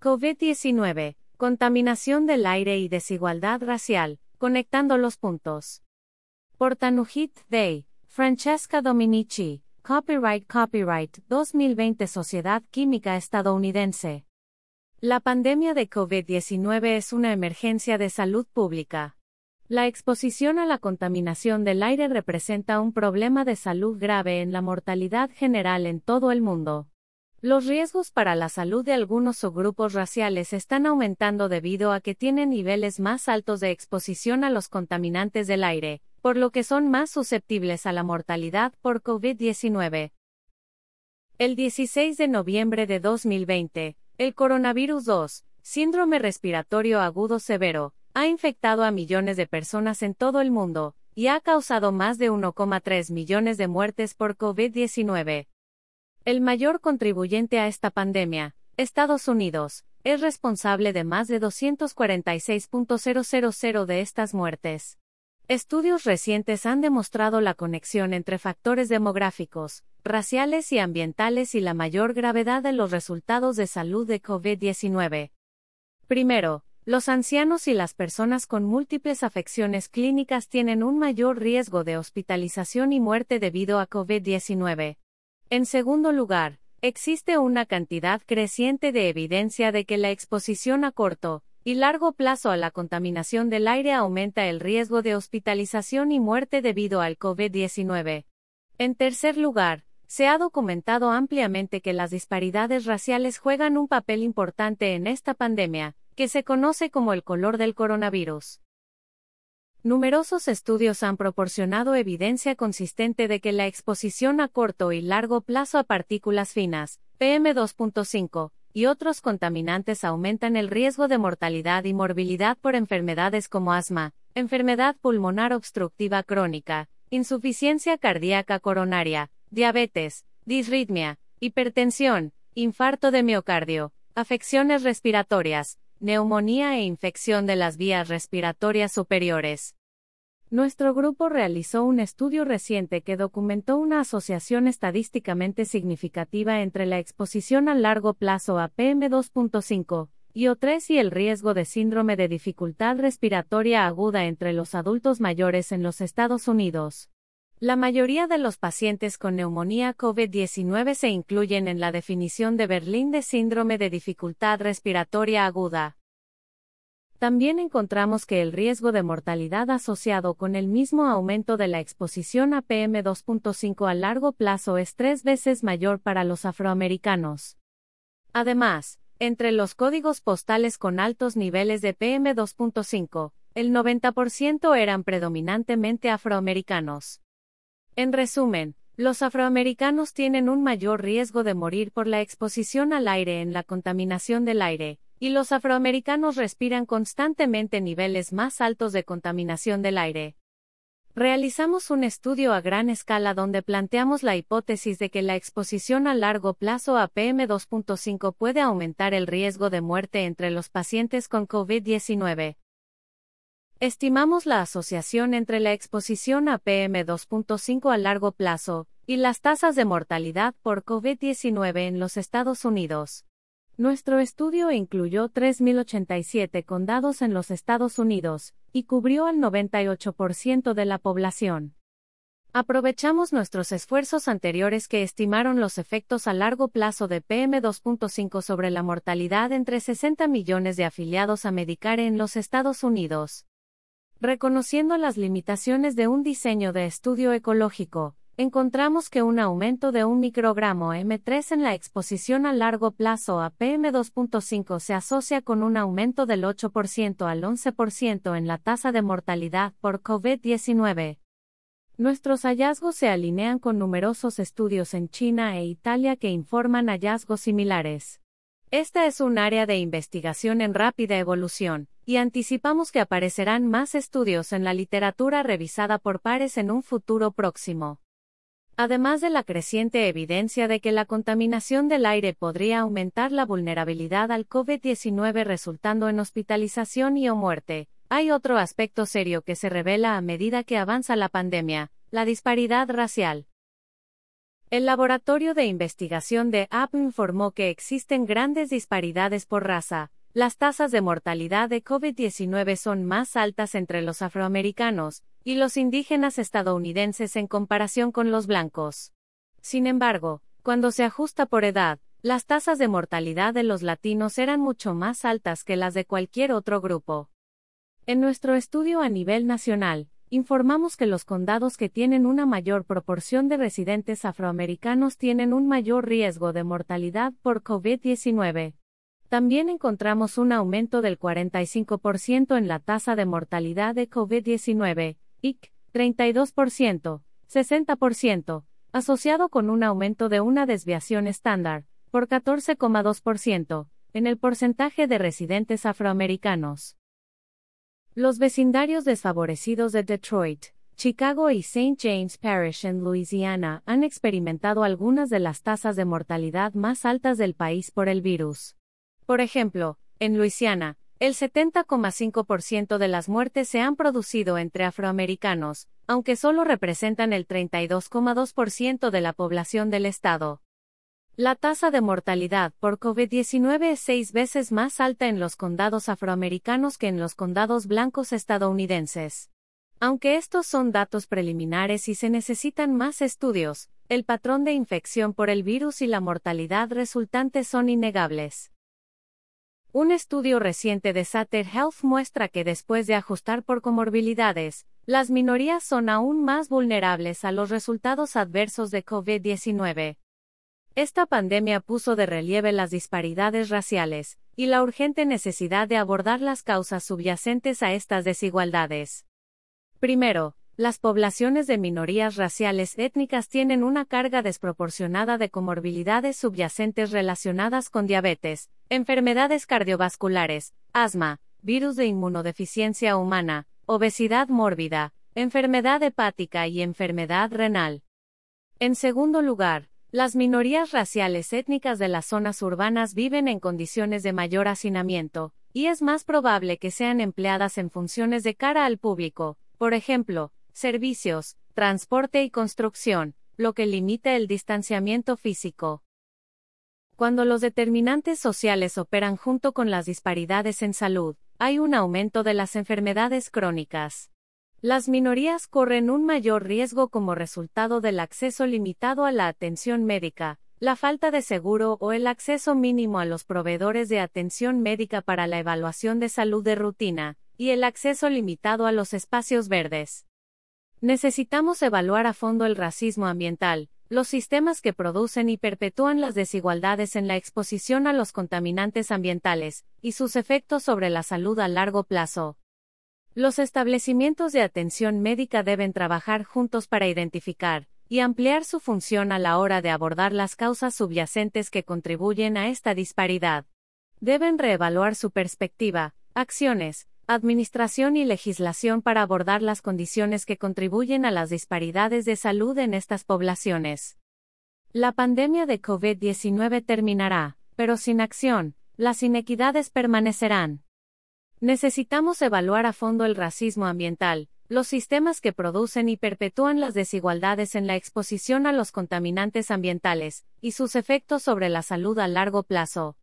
COVID-19, contaminación del aire y desigualdad racial, conectando los puntos. Por Tanuhit Day, Francesca Dominici, Copyright Copyright 2020 Sociedad Química Estadounidense. La pandemia de COVID-19 es una emergencia de salud pública. La exposición a la contaminación del aire representa un problema de salud grave en la mortalidad general en todo el mundo. Los riesgos para la salud de algunos subgrupos raciales están aumentando debido a que tienen niveles más altos de exposición a los contaminantes del aire, por lo que son más susceptibles a la mortalidad por COVID-19. El 16 de noviembre de 2020, el coronavirus 2, síndrome respiratorio agudo severo, ha infectado a millones de personas en todo el mundo, y ha causado más de 1,3 millones de muertes por COVID-19. El mayor contribuyente a esta pandemia, Estados Unidos, es responsable de más de 246.000 de estas muertes. Estudios recientes han demostrado la conexión entre factores demográficos, raciales y ambientales y la mayor gravedad de los resultados de salud de COVID-19. Primero, los ancianos y las personas con múltiples afecciones clínicas tienen un mayor riesgo de hospitalización y muerte debido a COVID-19. En segundo lugar, existe una cantidad creciente de evidencia de que la exposición a corto y largo plazo a la contaminación del aire aumenta el riesgo de hospitalización y muerte debido al COVID-19. En tercer lugar, se ha documentado ampliamente que las disparidades raciales juegan un papel importante en esta pandemia, que se conoce como el color del coronavirus. Numerosos estudios han proporcionado evidencia consistente de que la exposición a corto y largo plazo a partículas finas, PM2.5, y otros contaminantes aumentan el riesgo de mortalidad y morbilidad por enfermedades como asma, enfermedad pulmonar obstructiva crónica, insuficiencia cardíaca coronaria, diabetes, disritmia, hipertensión, infarto de miocardio, afecciones respiratorias, neumonía e infección de las vías respiratorias superiores. Nuestro grupo realizó un estudio reciente que documentó una asociación estadísticamente significativa entre la exposición a largo plazo a PM2.5 y O3 y el riesgo de síndrome de dificultad respiratoria aguda entre los adultos mayores en los Estados Unidos. La mayoría de los pacientes con neumonía COVID-19 se incluyen en la definición de Berlín de síndrome de dificultad respiratoria aguda. También encontramos que el riesgo de mortalidad asociado con el mismo aumento de la exposición a PM2.5 a largo plazo es tres veces mayor para los afroamericanos. Además, entre los códigos postales con altos niveles de PM2.5, el 90% eran predominantemente afroamericanos. En resumen, los afroamericanos tienen un mayor riesgo de morir por la exposición al aire en la contaminación del aire, y los afroamericanos respiran constantemente niveles más altos de contaminación del aire. Realizamos un estudio a gran escala donde planteamos la hipótesis de que la exposición a largo plazo a PM2.5 puede aumentar el riesgo de muerte entre los pacientes con COVID-19. Estimamos la asociación entre la exposición a PM2.5 a largo plazo y las tasas de mortalidad por COVID-19 en los Estados Unidos. Nuestro estudio incluyó 3.087 condados en los Estados Unidos y cubrió al 98% de la población. Aprovechamos nuestros esfuerzos anteriores que estimaron los efectos a largo plazo de PM2.5 sobre la mortalidad entre 60 millones de afiliados a Medicare en los Estados Unidos. Reconociendo las limitaciones de un diseño de estudio ecológico, encontramos que un aumento de un microgramo M3 en la exposición a largo plazo a PM2.5 se asocia con un aumento del 8% al 11% en la tasa de mortalidad por COVID-19. Nuestros hallazgos se alinean con numerosos estudios en China e Italia que informan hallazgos similares. Esta es un área de investigación en rápida evolución, y anticipamos que aparecerán más estudios en la literatura revisada por pares en un futuro próximo. Además de la creciente evidencia de que la contaminación del aire podría aumentar la vulnerabilidad al COVID-19 resultando en hospitalización y o muerte, hay otro aspecto serio que se revela a medida que avanza la pandemia, la disparidad racial. El Laboratorio de Investigación de AP informó que existen grandes disparidades por raza. Las tasas de mortalidad de COVID-19 son más altas entre los afroamericanos y los indígenas estadounidenses en comparación con los blancos. Sin embargo, cuando se ajusta por edad, las tasas de mortalidad de los latinos eran mucho más altas que las de cualquier otro grupo. En nuestro estudio a nivel nacional, informamos que los condados que tienen una mayor proporción de residentes afroamericanos tienen un mayor riesgo de mortalidad por COVID-19. También encontramos un aumento del 45% en la tasa de mortalidad de COVID-19, IC, 32%, 60%, asociado con un aumento de una desviación estándar, por 14,2%, en el porcentaje de residentes afroamericanos. Los vecindarios desfavorecidos de Detroit, Chicago y St. James Parish en Louisiana han experimentado algunas de las tasas de mortalidad más altas del país por el virus. Por ejemplo, en Luisiana, el 70,5% de las muertes se han producido entre afroamericanos, aunque solo representan el 32,2% de la población del estado. La tasa de mortalidad por COVID-19 es seis veces más alta en los condados afroamericanos que en los condados blancos estadounidenses. Aunque estos son datos preliminares y se necesitan más estudios, el patrón de infección por el virus y la mortalidad resultante son innegables. Un estudio reciente de Sater Health muestra que después de ajustar por comorbilidades, las minorías son aún más vulnerables a los resultados adversos de COVID-19. Esta pandemia puso de relieve las disparidades raciales, y la urgente necesidad de abordar las causas subyacentes a estas desigualdades. Primero, las poblaciones de minorías raciales étnicas tienen una carga desproporcionada de comorbilidades subyacentes relacionadas con diabetes, enfermedades cardiovasculares, asma, virus de inmunodeficiencia humana, obesidad mórbida, enfermedad hepática y enfermedad renal. En segundo lugar, las minorías raciales étnicas de las zonas urbanas viven en condiciones de mayor hacinamiento, y es más probable que sean empleadas en funciones de cara al público, por ejemplo, servicios, transporte y construcción, lo que limita el distanciamiento físico. Cuando los determinantes sociales operan junto con las disparidades en salud, hay un aumento de las enfermedades crónicas. Las minorías corren un mayor riesgo como resultado del acceso limitado a la atención médica, la falta de seguro o el acceso mínimo a los proveedores de atención médica para la evaluación de salud de rutina, y el acceso limitado a los espacios verdes. Necesitamos evaluar a fondo el racismo ambiental, los sistemas que producen y perpetúan las desigualdades en la exposición a los contaminantes ambientales, y sus efectos sobre la salud a largo plazo. Los establecimientos de atención médica deben trabajar juntos para identificar y ampliar su función a la hora de abordar las causas subyacentes que contribuyen a esta disparidad. Deben reevaluar su perspectiva, acciones, administración y legislación para abordar las condiciones que contribuyen a las disparidades de salud en estas poblaciones. La pandemia de COVID-19 terminará, pero sin acción, las inequidades permanecerán. Necesitamos evaluar a fondo el racismo ambiental, los sistemas que producen y perpetúan las desigualdades en la exposición a los contaminantes ambientales, y sus efectos sobre la salud a largo plazo.